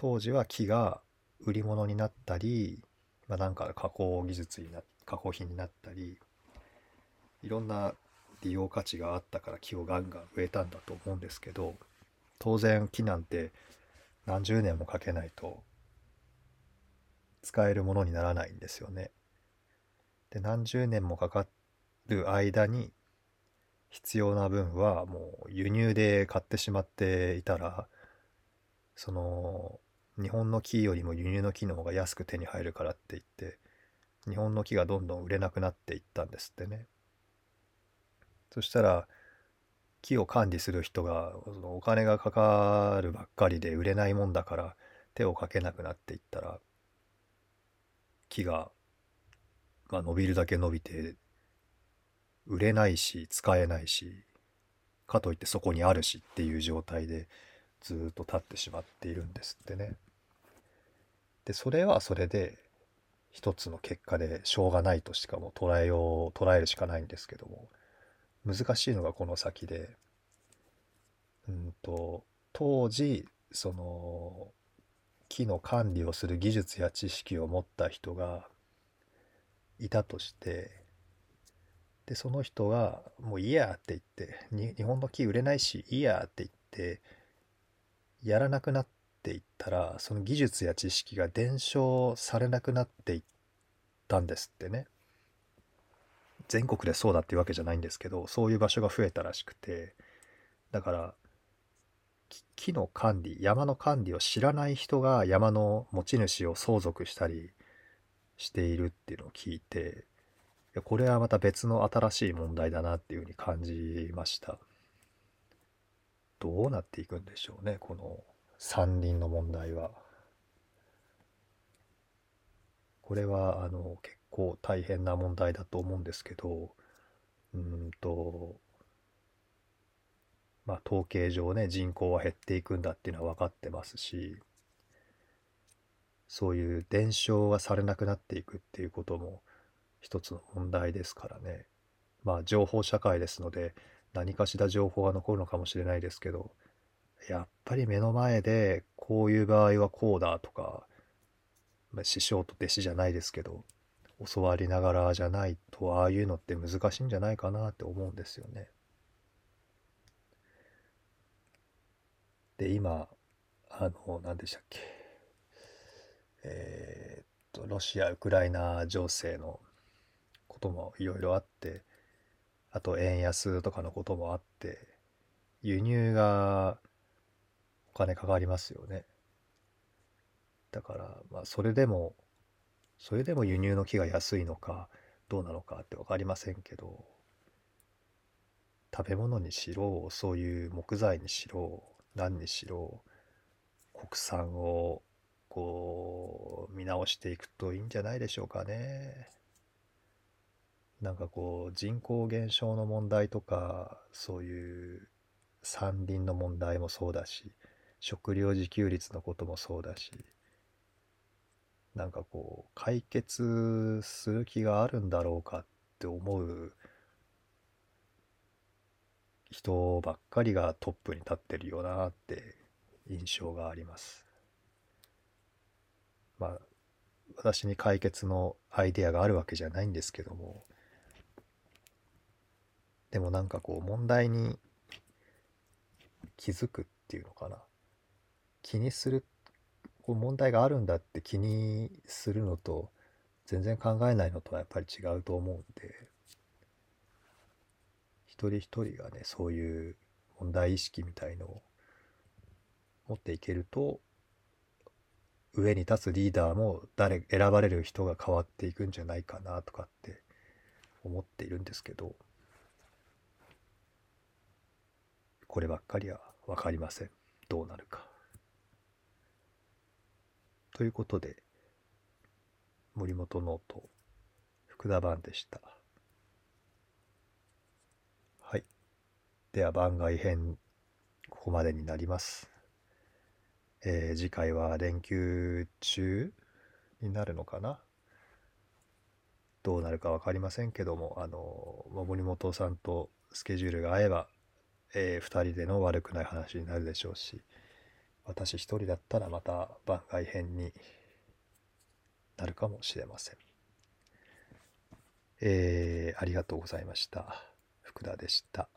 当時は木が売り物になったり、まあ、なんか加工技術にな加工品になったりいろんな利用価値があったから木をガンガン植えたんだと思うんですけど当然木なんて何十年もかけないと使えるものにならないんですよね。で何十年もかかる間に必要な分はもう輸入で買ってしまっていたらその日本の木よりも輸入の木の方が安く手に入るからって言って日本の木がどんどん売れなくなっていったんですってねそしたら木を管理する人がそのお金がかかるばっかりで売れないもんだから手をかけなくなっていったら木が、まあ、伸びるだけ伸びて売れないし使えないしかといってそこにあるしっていう状態でずっと立ってしまっているんですってね。でそれはそれで一つの結果でしょうがないとしかも捉えよう捉えるしかないんですけども難しいのがこの先でうんと当時その木の管理をする技術や知識を持った人がいたとしてでその人が「もういいや」って言って「日本の木売れないしいいや」って言ってやらなくなっていったらその技術や知識が伝承されなくなっていったんですってね。全国でそうだっていうわけじゃないんですけどそういう場所が増えたらしくてだから木の管理山の管理を知らない人が山の持ち主を相続したりしているっていうのを聞いてこれはまた別の新しい問題だなっていうふうに感じましたどうなっていくんでしょうねこの山林の問題は。これはあの結構大変な問題だと思うんですけどうんとまあ統計上ね人口は減っていくんだっていうのは分かってますしそういう伝承がされなくなっていくっていうことも一つの問題ですからね。まあ情報社会ですので何かしら情報が残るのかもしれないですけどやっぱり目の前でこういう場合はこうだとか、まあ、師匠と弟子じゃないですけど教わりながらじゃないとああいうのって難しいんじゃないかなって思うんですよね。で今あの何でしたっけえー、っとロシア・ウクライナ情勢のこともいろいろあってあと円安とかのこともあって輸入がお金かかりますよね。だからまあそれでもそれでも輸入の木が安いのかどうなのかって分かりませんけど食べ物にしろそういう木材にしろ何にしろ国産をこう見直していくといいんじゃないでしょうかね。なんかこう人口減少の問題とかそういう山林の問題もそうだし食料自給率のこともそうだしなんかこう解決する気があるんだろうかって思う人ばっかりがトップに立ってるよなって印象があります。まあ私に解決のアイデアがあるわけじゃないんですけどもでもなんかこう問題に気づくっていうのかな気にするこう問題があるんだって気にするのと全然考えないのとはやっぱり違うと思うんで一人一人がねそういう問題意識みたいのを持っていけると上に立つリーダーも誰選ばれる人が変わっていくんじゃないかなとかって思っているんですけどこればっかりは分かりませんどうなるか。ということで、森本ノート、福田版でした。はい。では番外編、ここまでになります。えー、次回は連休中になるのかな？どうなるか分かりませんけども、あの、森本さんとスケジュールが合えば、えー、2人での悪くない話になるでしょうし、私一人だったらまた番外編になるかもしれません。えー、ありがとうございました。福田でした。